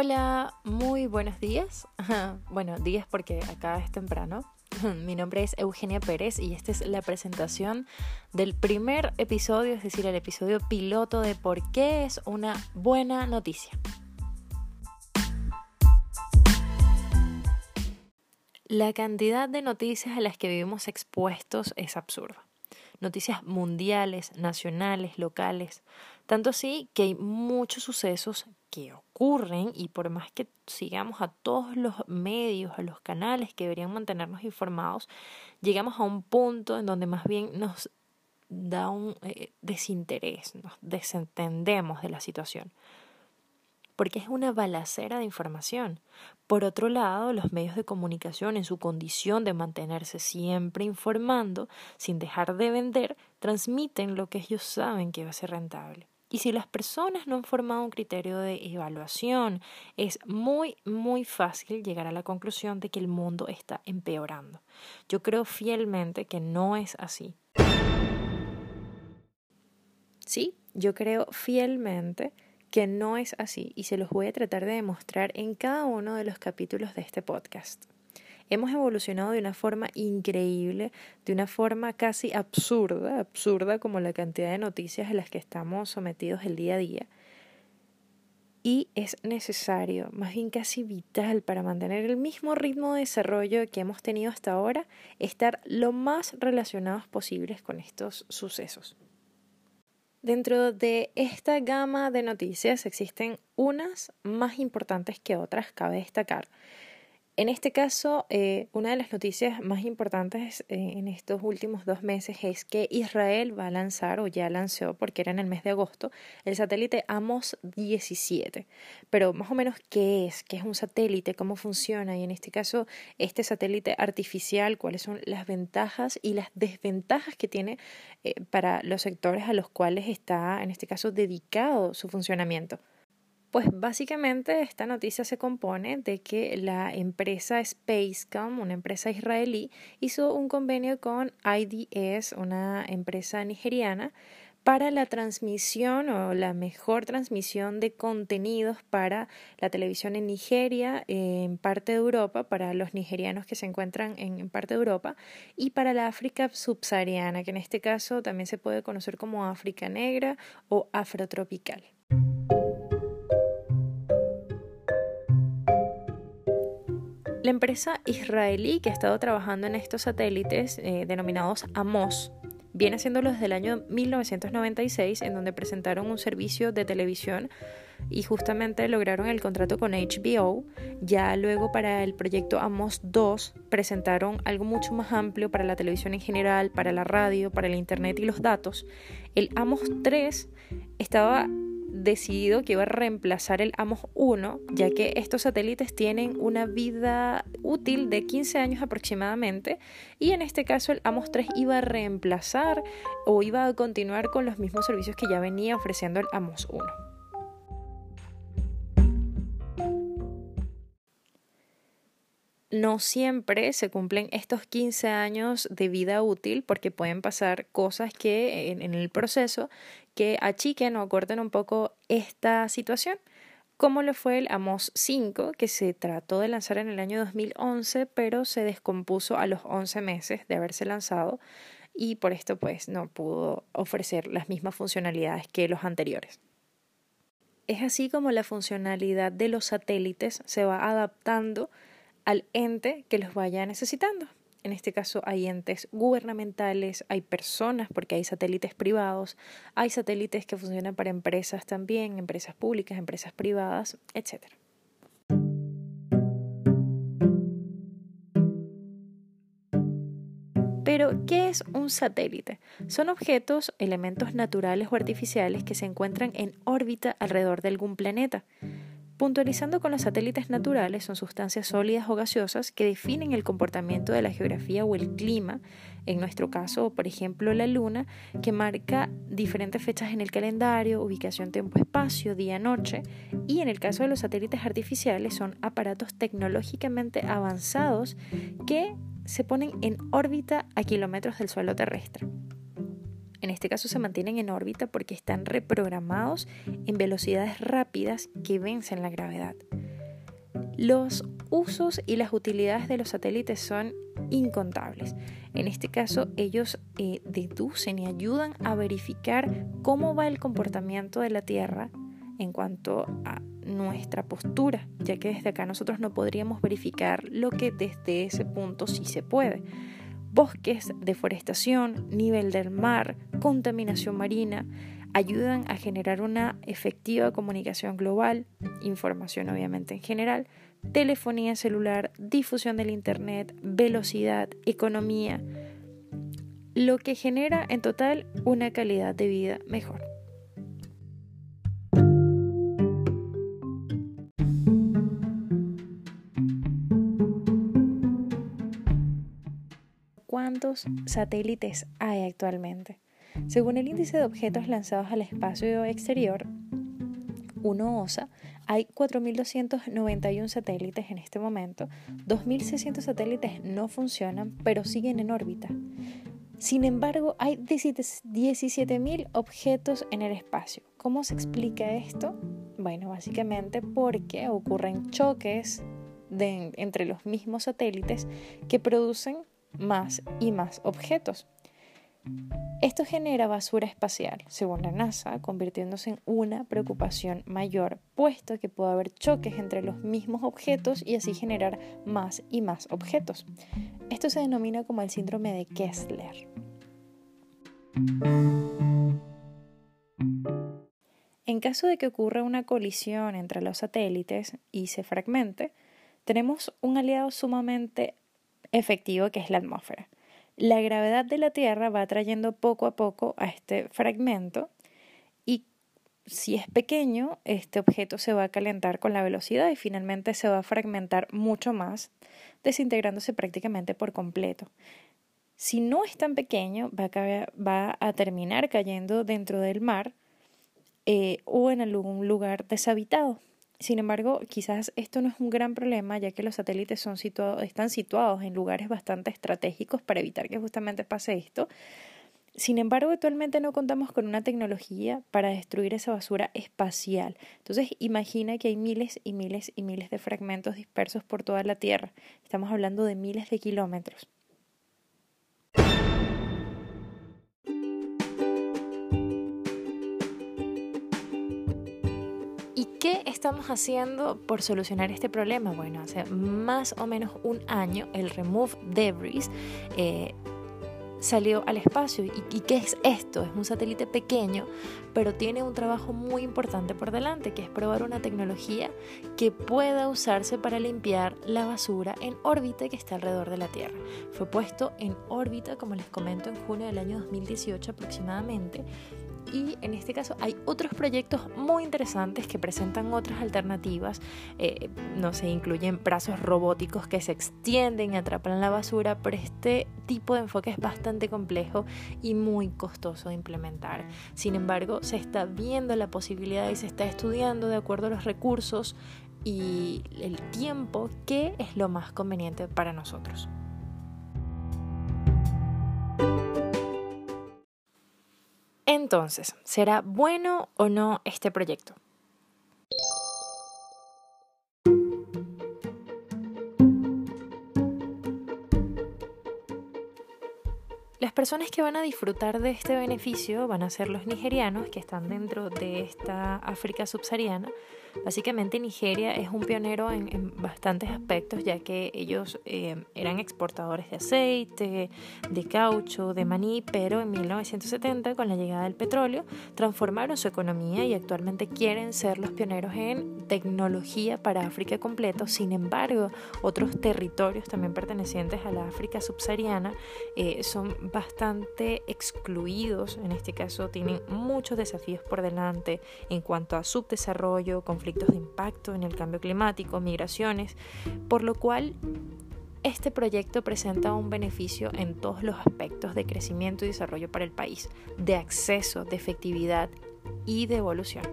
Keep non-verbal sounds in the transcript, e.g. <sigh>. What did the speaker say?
Hola, muy buenos días. <laughs> Bueno, días porque acá es temprano. <laughs> Mi nombre es Eugenia Pérez y esta es la presentación del primer episodio, es decir, el episodio piloto de por qué es una buena noticia. La cantidad de noticias a las que vivimos expuestos es absurda. Noticias mundiales, nacionales, locales. Tanto así que hay muchos sucesos que ocurren y por más que sigamos a todos los medios, a los canales que deberían mantenernos informados, llegamos a un punto en donde más bien nos da un eh, desinterés, nos desentendemos de la situación porque es una balacera de información. Por otro lado, los medios de comunicación, en su condición de mantenerse siempre informando, sin dejar de vender, transmiten lo que ellos saben que va a ser rentable. Y si las personas no han formado un criterio de evaluación, es muy, muy fácil llegar a la conclusión de que el mundo está empeorando. Yo creo fielmente que no es así. Sí, yo creo fielmente que no es así y se los voy a tratar de demostrar en cada uno de los capítulos de este podcast. Hemos evolucionado de una forma increíble, de una forma casi absurda, absurda como la cantidad de noticias a las que estamos sometidos el día a día. Y es necesario, más bien casi vital para mantener el mismo ritmo de desarrollo que hemos tenido hasta ahora, estar lo más relacionados posibles con estos sucesos. Dentro de esta gama de noticias existen unas más importantes que otras, cabe destacar. En este caso, eh, una de las noticias más importantes eh, en estos últimos dos meses es que Israel va a lanzar, o ya lanzó, porque era en el mes de agosto, el satélite Amos 17. Pero más o menos, ¿qué es? ¿Qué es un satélite? ¿Cómo funciona? Y en este caso, este satélite artificial, ¿cuáles son las ventajas y las desventajas que tiene eh, para los sectores a los cuales está, en este caso, dedicado su funcionamiento? Pues básicamente esta noticia se compone de que la empresa Spacecom, una empresa israelí, hizo un convenio con IDS, una empresa nigeriana, para la transmisión o la mejor transmisión de contenidos para la televisión en Nigeria, en parte de Europa, para los nigerianos que se encuentran en parte de Europa, y para la África subsahariana, que en este caso también se puede conocer como África Negra o Afrotropical. La empresa israelí que ha estado trabajando en estos satélites eh, denominados AMOS viene haciéndolo desde el año 1996 en donde presentaron un servicio de televisión y justamente lograron el contrato con HBO. Ya luego para el proyecto AMOS 2 presentaron algo mucho más amplio para la televisión en general, para la radio, para el internet y los datos. El AMOS 3 estaba decidido que iba a reemplazar el AMOS 1, ya que estos satélites tienen una vida útil de 15 años aproximadamente, y en este caso el AMOS 3 iba a reemplazar o iba a continuar con los mismos servicios que ya venía ofreciendo el AMOS 1. No siempre se cumplen estos 15 años de vida útil porque pueden pasar cosas que en, el proceso que achiquen o acorten un poco esta situación como lo fue el Amos 5, que se trató de lanzar en el año 2011, pero se descompuso a los 11 meses de haberse lanzado y por esto pues no pudo ofrecer las mismas funcionalidades que los anteriores. Es así como la funcionalidad de los satélites se va adaptando al ente que los vaya necesitando. En este caso hay entes gubernamentales, hay personas porque hay satélites privados, hay satélites que funcionan para empresas también, empresas públicas, empresas privadas, etc. Pero, ¿qué es un satélite? Son objetos, elementos naturales o artificiales que se encuentran en órbita alrededor de algún planeta. Puntualizando con los satélites naturales, son sustancias sólidas o gaseosas que definen el comportamiento de la geografía o el clima, en nuestro caso, por ejemplo, la luna, que marca diferentes fechas en el calendario, ubicación tiempo-espacio, día-noche, y en el caso de los satélites artificiales son aparatos tecnológicamente avanzados que se ponen en órbita a kilómetros del suelo terrestre. En este caso se mantienen en órbita porque están reprogramados en velocidades rápidas que vencen la gravedad. Los usos y las utilidades de los satélites son incontables. En este caso, ellos eh, deducen y ayudan a verificar cómo va el comportamiento de la Tierra en cuanto a nuestra postura, ya que desde acá nosotros no podríamos verificar lo que desde ese punto sí se puede. Bosques, deforestación, nivel del mar, contaminación marina, ayudan a generar una efectiva comunicación global, información obviamente en general, telefonía celular, difusión del Internet, velocidad, economía, lo que genera en total una calidad de vida mejor. ¿Cuántos satélites hay actualmente? Según el índice de objetos lanzados al espacio exterior, uno OSA, hay 4.291 satélites en este momento, 2.600 satélites no funcionan, pero siguen en órbita. Sin embargo, hay 17.000 objetos en el espacio. ¿Cómo se explica esto? Bueno, básicamente porque ocurren choques entre los mismos satélites que producen más y más objetos. Esto genera basura espacial, según la NASA, convirtiéndose en una preocupación mayor, puesto que puede haber choques entre los mismos objetos y así generar más y más objetos. Esto se denomina como el síndrome de Kessler. En caso de que ocurra una colisión entre los satélites y se fragmente, tenemos un aliado sumamente efectivo que es la atmósfera. La gravedad de la Tierra va atrayendo poco a poco a este fragmento y si es pequeño, este objeto se va a calentar con la velocidad y finalmente se va a fragmentar mucho más, desintegrándose prácticamente por completo. Si no es tan pequeño, va a, terminar cayendo dentro del mar eh, o en algún lugar deshabitado. Sin embargo, quizás esto no es un gran problema ya que los satélites están situados en lugares bastante estratégicos para evitar que justamente pase esto. Sin embargo, actualmente no contamos con una tecnología para destruir esa basura espacial. Entonces, imagina que hay miles y miles y miles de fragmentos dispersos por toda la Tierra. Estamos hablando de miles de kilómetros. Estamos haciendo por solucionar este problema? Bueno, hace más o menos un año el Remove Debris eh, salió al espacio. ¿Y, ¿Y, qué es esto? Es un satélite pequeño, pero tiene un trabajo muy importante por delante, que es probar una tecnología que pueda usarse para limpiar la basura en órbita que está alrededor de la Tierra. Fue puesto en órbita, como les comento, en junio del año 2018 aproximadamente y en este caso hay otros proyectos muy interesantes que presentan otras alternativas. Eh, no se incluyen brazos robóticos que se extienden y atrapan la basura, pero este tipo de enfoque es bastante complejo y muy costoso de implementar. Sin embargo, se está viendo la posibilidad y se está estudiando de acuerdo a los recursos y el tiempo que es lo más conveniente para nosotros. Entonces, ¿será bueno o no este proyecto? Las personas que van a disfrutar de este beneficio van a ser los nigerianos que están dentro de esta África subsahariana Básicamente Nigeria es un pionero en, bastantes aspectos, ya que ellos eh, eran exportadores de aceite, de caucho, de maní, pero en 1970, con la llegada del petróleo, transformaron su economía y actualmente quieren ser los pioneros en tecnología para África completo. Sin embargo, otros territorios también pertenecientes a la África subsahariana eh, son bastante excluidos. En este caso, tienen muchos desafíos por delante en cuanto a subdesarrollo, de impacto en el cambio climático, migraciones, por lo cual este proyecto presenta un beneficio en todos los aspectos de crecimiento y desarrollo para el país, de acceso, de efectividad y de evolución.